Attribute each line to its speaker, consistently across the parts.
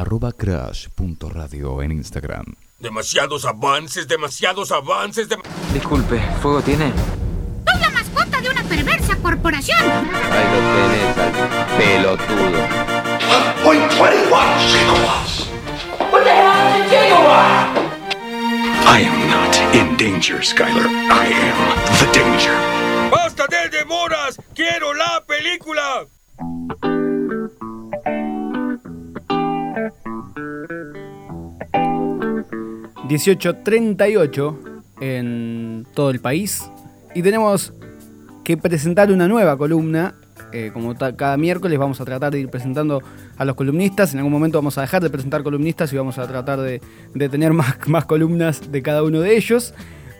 Speaker 1: arroba crash.radio en Instagram.
Speaker 2: Demasiados avances, demasiados avances. dem-
Speaker 3: Disculpe, ¿fuego tiene?
Speaker 4: Soy la mascota de una perversa corporación.
Speaker 3: Ahí lo tenés al pelotudo.
Speaker 5: I am not in danger, Skylar. I am the danger.
Speaker 2: ¡Basta de demoras! ¡Quiero la película!
Speaker 6: 1838 en todo el país. Y tenemos que presentar una nueva columna. eh, como cada miércoles vamos a tratar de ir presentando a los columnistas. En algún momento vamos a dejar de presentar columnistas y vamos a tratar de, tener más, más columnas de cada uno de ellos.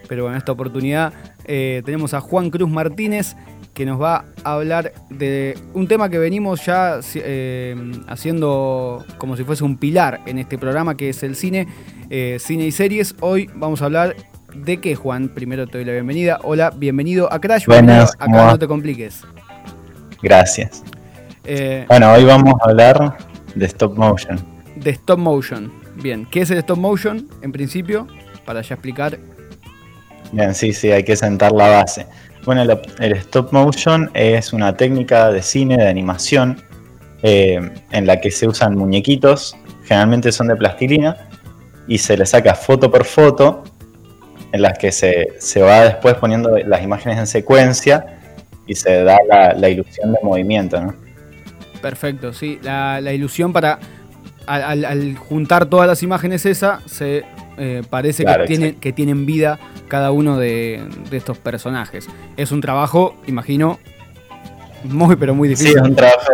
Speaker 6: Pero en esta oportunidad eh, tenemos a Juan Cruz Martínez que nos va a hablar de un tema que venimos ya eh, haciendo como si fuese un pilar en este programa que es el cine, eh, cine y series. Hoy vamos a hablar de qué, Juan. Primero te doy la bienvenida. Hola, bienvenido a Crash.
Speaker 7: Buenas,
Speaker 6: Bienvenido.
Speaker 7: ¿cómo
Speaker 6: Acá no te compliques.
Speaker 7: Gracias.
Speaker 6: Eh,
Speaker 7: Bueno, hoy vamos a hablar de stop motion.
Speaker 6: de stop motion. Bien, ¿qué es el stop motion en principio? Para ya explicar.
Speaker 7: Bien, sí, sí, hay que sentar la base. Bueno, el, el stop motion es una técnica de cine, de animación, eh, en la que se usan muñequitos, generalmente son de plastilina, y se le saca foto por foto, en las que se, se va después poniendo las imágenes en secuencia y se da la, la ilusión de movimiento, ¿no?
Speaker 6: Perfecto, sí. La, la ilusión para. Al, al- al juntar todas las imágenes esa, se eh, parece
Speaker 7: Claro,
Speaker 6: que, tienen, que tienen vida cada uno de, de estos personajes. Es un trabajo, imagino, muy pero muy
Speaker 7: Sí,
Speaker 6: difícil.
Speaker 7: es un trabajo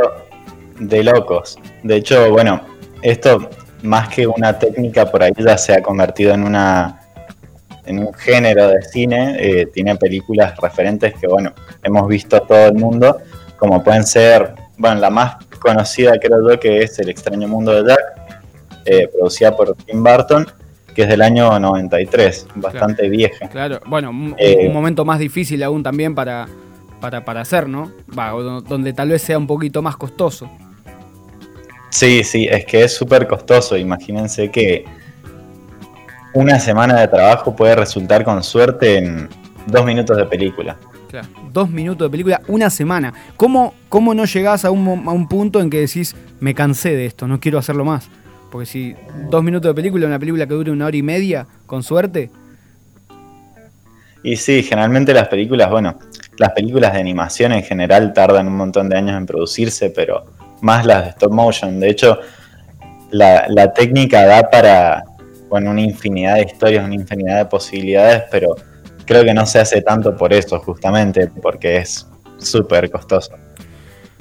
Speaker 7: de locos. De hecho, bueno, esto más que una técnica por ahí ya se ha convertido en una en un género de cine. eh, tiene películas referentes que, bueno, hemos visto todo el mundo, como pueden ser, bueno, la más conocida creo yo que es El extraño mundo de Jack, eh, producida por Tim Burton, que es del año 93, bastante vieja.
Speaker 6: Claro, bueno, un,
Speaker 7: Eh,
Speaker 6: un momento más difícil aún también para, para, para hacer, ¿no? Va, donde tal vez sea un poquito más costoso.
Speaker 7: Sí, sí, es que es súper costoso. Imagínense que una semana de trabajo puede resultar con suerte en dos minutos de película.
Speaker 6: Claro, dos minutos de película, una semana. ¿Cómo, cómo no llegás a un, mo- a un punto en que decís, me cansé de esto, no quiero hacerlo más? Porque si dos minutos de película, una película que dure una hora y media, con suerte,
Speaker 7: Y sí, generalmente las películas, bueno, las películas de animación en general tardan un montón de años en producirse, pero más las de stop motion. De hecho, la, la técnica da para, bueno, una infinidad de historias, una infinidad de posibilidades, pero creo que no se hace tanto por eso, justamente, porque es súper costoso.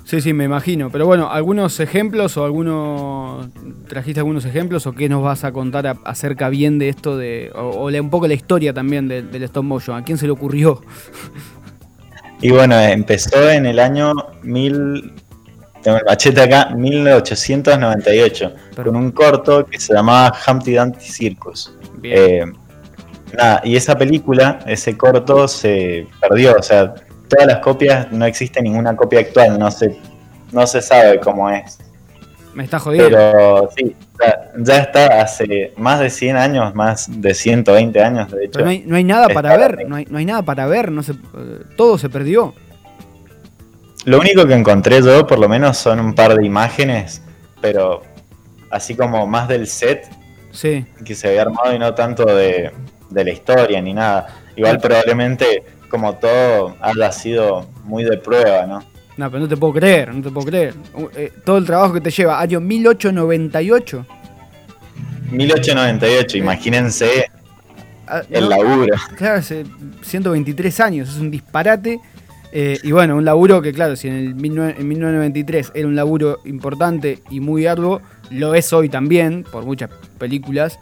Speaker 6: sí, sí, me imagino. Pero bueno, ¿algunos ejemplos o algunos, trajiste algunos ejemplos o qué nos vas a contar a- acerca bien de esto de, o, o la- un poco la historia también de- del stop motion? ¿A quién se le ocurrió?
Speaker 7: Y bueno, empezó en el año 1000, tengo el machete acá, 1898, con un corto que se llamaba Humpty Dumpty Circus. Eh, nada, y esa película, ese corto se perdió, o sea, todas las copias, no existe ninguna copia actual, no se, no se sabe cómo es.
Speaker 6: me está jodiendo.
Speaker 7: Pero sí, ya, ya está hace más de 100 años, más de 120 años, de hecho.
Speaker 6: Pero no hay, no hay nada para ver, no hay, no hay nada para ver, no se, eh, todo se perdió.
Speaker 7: Lo único que encontré yo, por lo menos, son un par de imágenes, pero así como más del set
Speaker 6: Sí,
Speaker 7: que se había armado y no tanto de, de la historia ni nada. Igual probablemente, como todo, haya sido muy de prueba, ¿no?
Speaker 6: no, pero no te puedo creer, no te puedo creer. Uh, eh, todo el trabajo que te lleva, año 1898.
Speaker 7: 1898, imagínense
Speaker 6: Ah,
Speaker 7: el
Speaker 6: no,
Speaker 7: laburo.
Speaker 6: Claro, hace 123 años, es un disparate. Eh, y bueno, un laburo que, claro, si en el 19 en 1993 era un laburo importante y muy arduo, lo es hoy también, por muchas películas.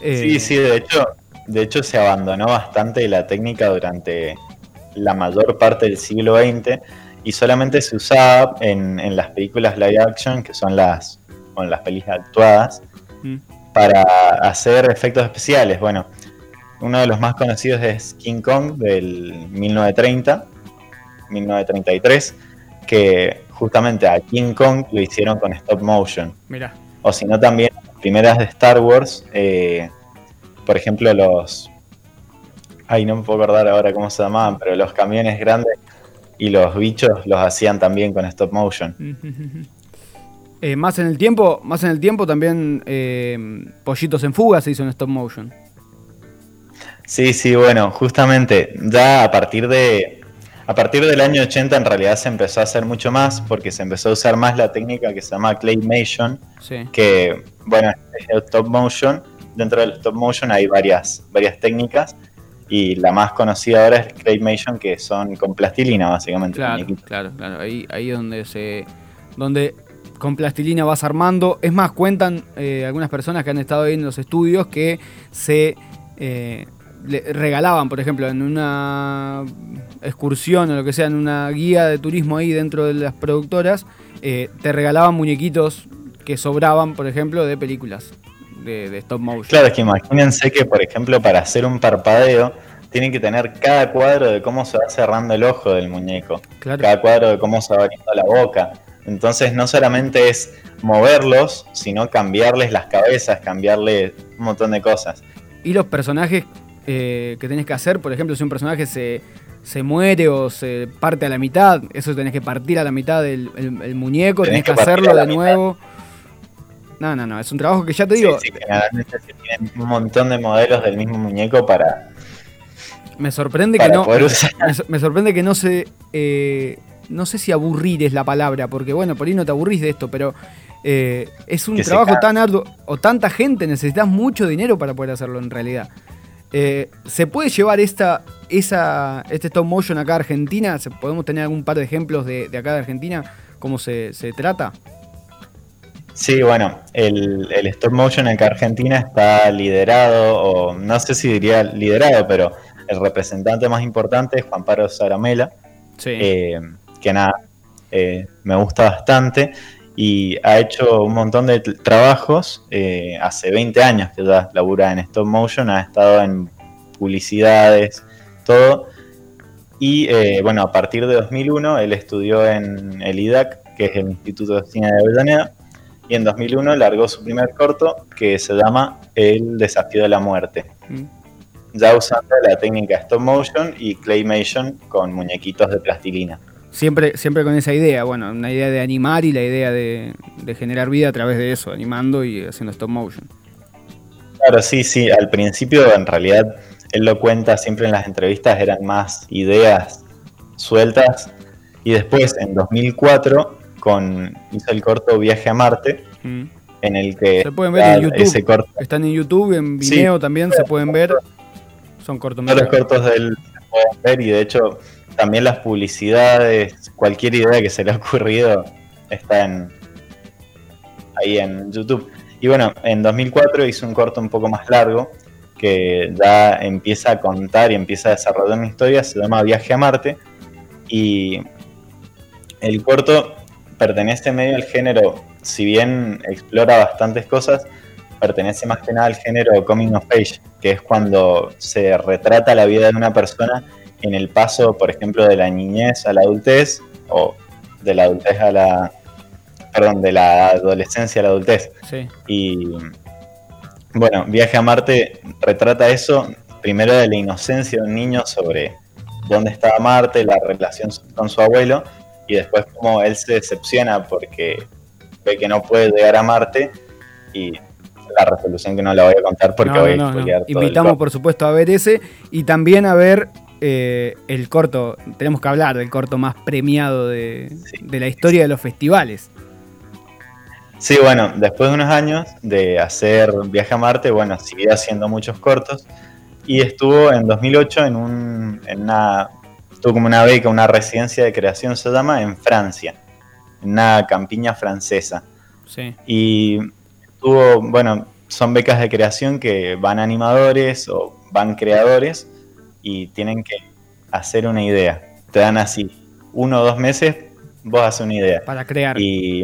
Speaker 6: Eh,
Speaker 7: Sí, sí, de hecho, de hecho se abandonó bastante la técnica durante la mayor parte del siglo XX y solamente se usaba en, en las películas live action, que son las, bueno, las películas actuadas,
Speaker 6: Mm.
Speaker 7: para hacer efectos especiales. Bueno, uno de los más conocidos es King Kong del 1930, 1933, que justamente a King Kong lo hicieron con stop motion.
Speaker 6: Mirá,
Speaker 7: O si no también primeras de Star Wars, eh, por ejemplo, los. Ay, no me puedo acordar ahora cómo se llamaban, pero los camiones grandes y los bichos los hacían también con stop motion.
Speaker 6: Eh, más en el tiempo, más en el tiempo también eh, Pollitos en Fuga se hizo en stop motion.
Speaker 7: Sí, sí, bueno, justamente ya a partir de a partir del año 80 en realidad se empezó a hacer mucho más porque se empezó a usar más la técnica que se llama claymation,
Speaker 6: Sí.
Speaker 7: que bueno, es el stop motion. Dentro del stop motion hay varias varias técnicas y la más conocida ahora es claymation que son con plastilina básicamente.
Speaker 6: Claro, claro, claro. Ahí, ahí es donde se. donde con plastilina vas armando. Es más, cuentan eh, algunas personas que han estado ahí en los estudios que se eh, le regalaban, por ejemplo, en una excursión o lo que sea, en una guía de turismo ahí dentro de las productoras, eh, te regalaban muñequitos que sobraban, por ejemplo, de películas de, de stop motion.
Speaker 7: Claro, es que imagínense que, por ejemplo, para hacer un parpadeo, tienen que tener cada cuadro de cómo se va cerrando el ojo del muñeco,
Speaker 6: Claro.
Speaker 7: cada cuadro de cómo se va abriendo la boca. Entonces, no solamente es moverlos, sino cambiarles las cabezas, cambiarle un montón de cosas.
Speaker 6: Y los personajes eh, que tenés que hacer, por ejemplo, si un personaje se, se muere o se parte a la mitad, eso tenés que partir a la mitad del el- el muñeco, tenés,
Speaker 7: Tenés
Speaker 6: que, hacerlo de nuevo. No, no, no, es un trabajo que ya te digo,
Speaker 7: sí, generalmente se tienen un montón de modelos del mismo muñeco para,
Speaker 6: me sorprende que no.
Speaker 7: poder usar.
Speaker 6: Me, sor- me sorprende que no se. eh, no sé si aburrir es la palabra, porque bueno, por ahí no te aburrís de esto, pero eh, es un
Speaker 7: Que
Speaker 6: trabajo tan arduo o tanta gente, necesitas mucho dinero para poder hacerlo en realidad. Eh, ¿Se puede llevar esta, esa, este stop motion acá a Argentina? ¿Se- ¿Podemos tener algún par de ejemplos de, de acá de Argentina? ¿Cómo se, se trata?
Speaker 7: Sí, bueno, el, el stop motion acá en Argentina está liderado, o no sé si diría liderado, pero el representante más importante es Juan Pablo Saramela,
Speaker 6: Sí.
Speaker 7: eh, que nada, eh, me gusta bastante y ha hecho un montón de trabajos, eh, hace 20 años que ya labura en stop motion, ha estado en publicidades, todo, y eh, bueno, a partir de 2001 él estudió en el IDAC, que es el Instituto de Cine de Avellaneda, y en 2001 largó su primer corto que se llama El Desafío de la Muerte.
Speaker 6: Mm.
Speaker 7: Ya usando la técnica stop motion y claymation con muñequitos de plastilina.
Speaker 6: Siempre, siempre con esa idea, bueno, una idea de animar y la idea de, de generar vida a través de eso, animando y haciendo stop motion.
Speaker 7: Claro, sí, sí. Al principio, en realidad, él lo cuenta siempre en las entrevistas, eran más ideas sueltas. Y después, en 2004, con, hizo el corto Viaje a Marte,
Speaker 6: Mm.
Speaker 7: en el que
Speaker 6: Se pueden ver en YouTube.
Speaker 7: ese corto,
Speaker 6: Están en YouTube, en
Speaker 7: Sí.
Speaker 6: Vimeo también se pueden ver. Son
Speaker 7: todos los
Speaker 6: cortometrajes.
Speaker 7: cortos de él se pueden ver y de hecho también las publicidades, cualquier idea que se le ha ocurrido está en, ahí en YouTube. Y bueno, en 2004 hizo un corto un poco más largo que ya empieza a contar y empieza a desarrollar una historia, se llama Viaje a Marte y el corto pertenece medio al género, si bien explora bastantes cosas, pertenece más que nada al género coming of age, que es cuando se retrata la vida de una persona en el paso, por ejemplo, de la niñez a la adultez o de la adultez a la perdón, de la adolescencia a la adultez.
Speaker 6: Sí.
Speaker 7: Y bueno, Viaje a Marte retrata eso, primero de la inocencia de un niño sobre dónde estaba Marte, la relación con su abuelo, y después cómo él se decepciona porque ve que no puede llegar a Marte y la resolución que no la voy a contar porque
Speaker 6: No,
Speaker 7: voy a
Speaker 6: no,
Speaker 7: spoilear todo el
Speaker 6: Invitamos, por supuesto, a ver ese y también a ver eh, el corto. Tenemos que hablar del corto más premiado de,
Speaker 7: Sí.
Speaker 6: de la historia de los festivales.
Speaker 7: Sí, bueno, después de unos años de hacer Viaje a Marte, bueno, siguió haciendo muchos cortos y estuvo en 2008 en, un, en una, tuvo como una beca, una residencia de creación se llama, en Francia, en una campiña francesa.
Speaker 6: Sí.
Speaker 7: Y tuvo, bueno, son becas de creación que van animadores o van creadores y tienen que hacer una idea. Te dan así, uno o dos meses, vos haces una idea.
Speaker 6: Para crear.
Speaker 7: Y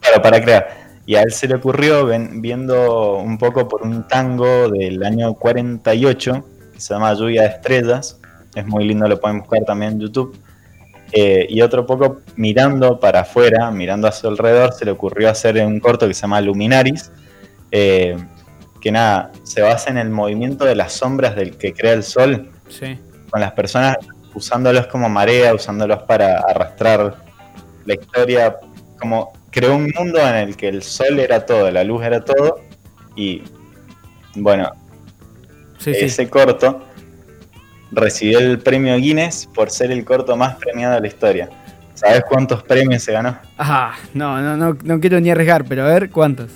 Speaker 7: claro, para crear. Y a él se le ocurrió, ven- viendo un poco por un tango del año 48, que se llama Lluvia de Estrellas, es muy lindo, lo pueden buscar también en YouTube. Eh, y otro poco mirando para afuera, mirando a su alrededor, se le ocurrió hacer un corto que se llama Luminaris, eh, que nada, se basa en el movimiento de las sombras del que crea el sol,
Speaker 6: Sí.
Speaker 7: con las personas usándolos como marea, usándolos para arrastrar la historia, como creó un mundo en el que el sol era todo, la luz era todo, y bueno,
Speaker 6: Sí, sí.
Speaker 7: ese corto recibió el premio Guinness por ser el corto más premiado de la historia. ¿Sabes cuántos premios se ganó?
Speaker 6: Ah, no, no, no, no quiero ni arriesgar, pero a ver cuántos.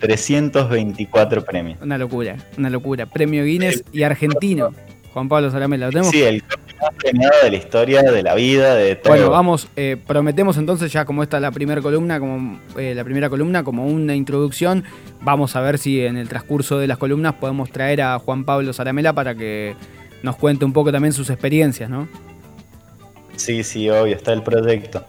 Speaker 7: 324 premios.
Speaker 6: Una locura, una locura. Premio Guinness y argentino. Juan Pablo Salamela, ¿lo tenemos?
Speaker 7: Sí, el más premiado de la historia, de la vida, de todo.
Speaker 6: Bueno, vamos, eh, prometemos entonces ya como esta es la primera columna, como eh, la primera columna, como una introducción, vamos a ver si en el transcurso de las columnas podemos traer a Juan Pablo Saramela para que nos cuente un poco también sus experiencias, ¿no?
Speaker 7: Sí, sí, obvio, está el proyecto.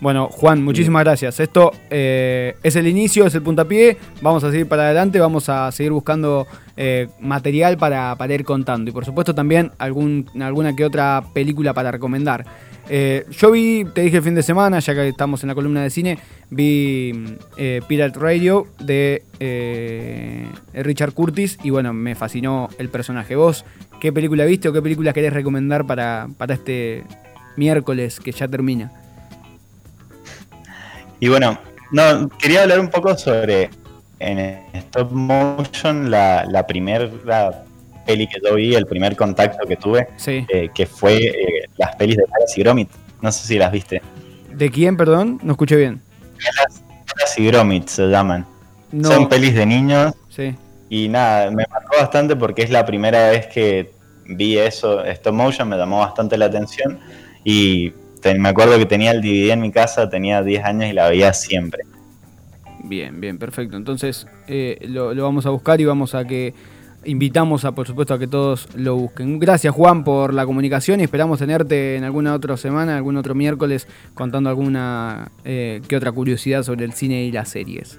Speaker 6: Bueno, Juan, muchísimas gracias. Esto eh, es el inicio, es el puntapié. Vamos a seguir para adelante, vamos a seguir buscando eh, material para, para ir contando. Y por supuesto también algún, alguna que otra película para recomendar. Eh, yo vi, te dije el fin de semana, ya que estamos en la columna de cine, vi eh, Pirate Radio de Richard Curtis y bueno, me fascinó el personaje. ¿Vos qué película viste o qué película querés recomendar para, para este miércoles que ya termina?
Speaker 7: Y bueno, no, quería hablar un poco sobre en stop motion la, la primera peli que yo vi, el primer contacto que tuve,
Speaker 6: Sí.
Speaker 7: eh, que fue eh, las pelis de Wallace y Gromit. No sé si las viste.
Speaker 6: ¿De quién, perdón? No escuché bien.
Speaker 7: Wallace y Gromit se llaman.
Speaker 6: No.
Speaker 7: Son pelis de niños
Speaker 6: Sí.
Speaker 7: y nada, me marcó bastante porque es la primera vez que vi eso, stop motion, me llamó bastante la atención y me acuerdo que tenía el DVD en mi casa, tenía 10 años y la veía siempre.
Speaker 6: Bien, bien, perfecto. Entonces eh, lo, lo vamos a buscar y vamos a que invitamos a, por supuesto, a que todos lo busquen. Gracias, Juan, por la comunicación y esperamos tenerte en alguna otra semana, algún otro miércoles, contando alguna eh, que otra curiosidad sobre el cine y las series.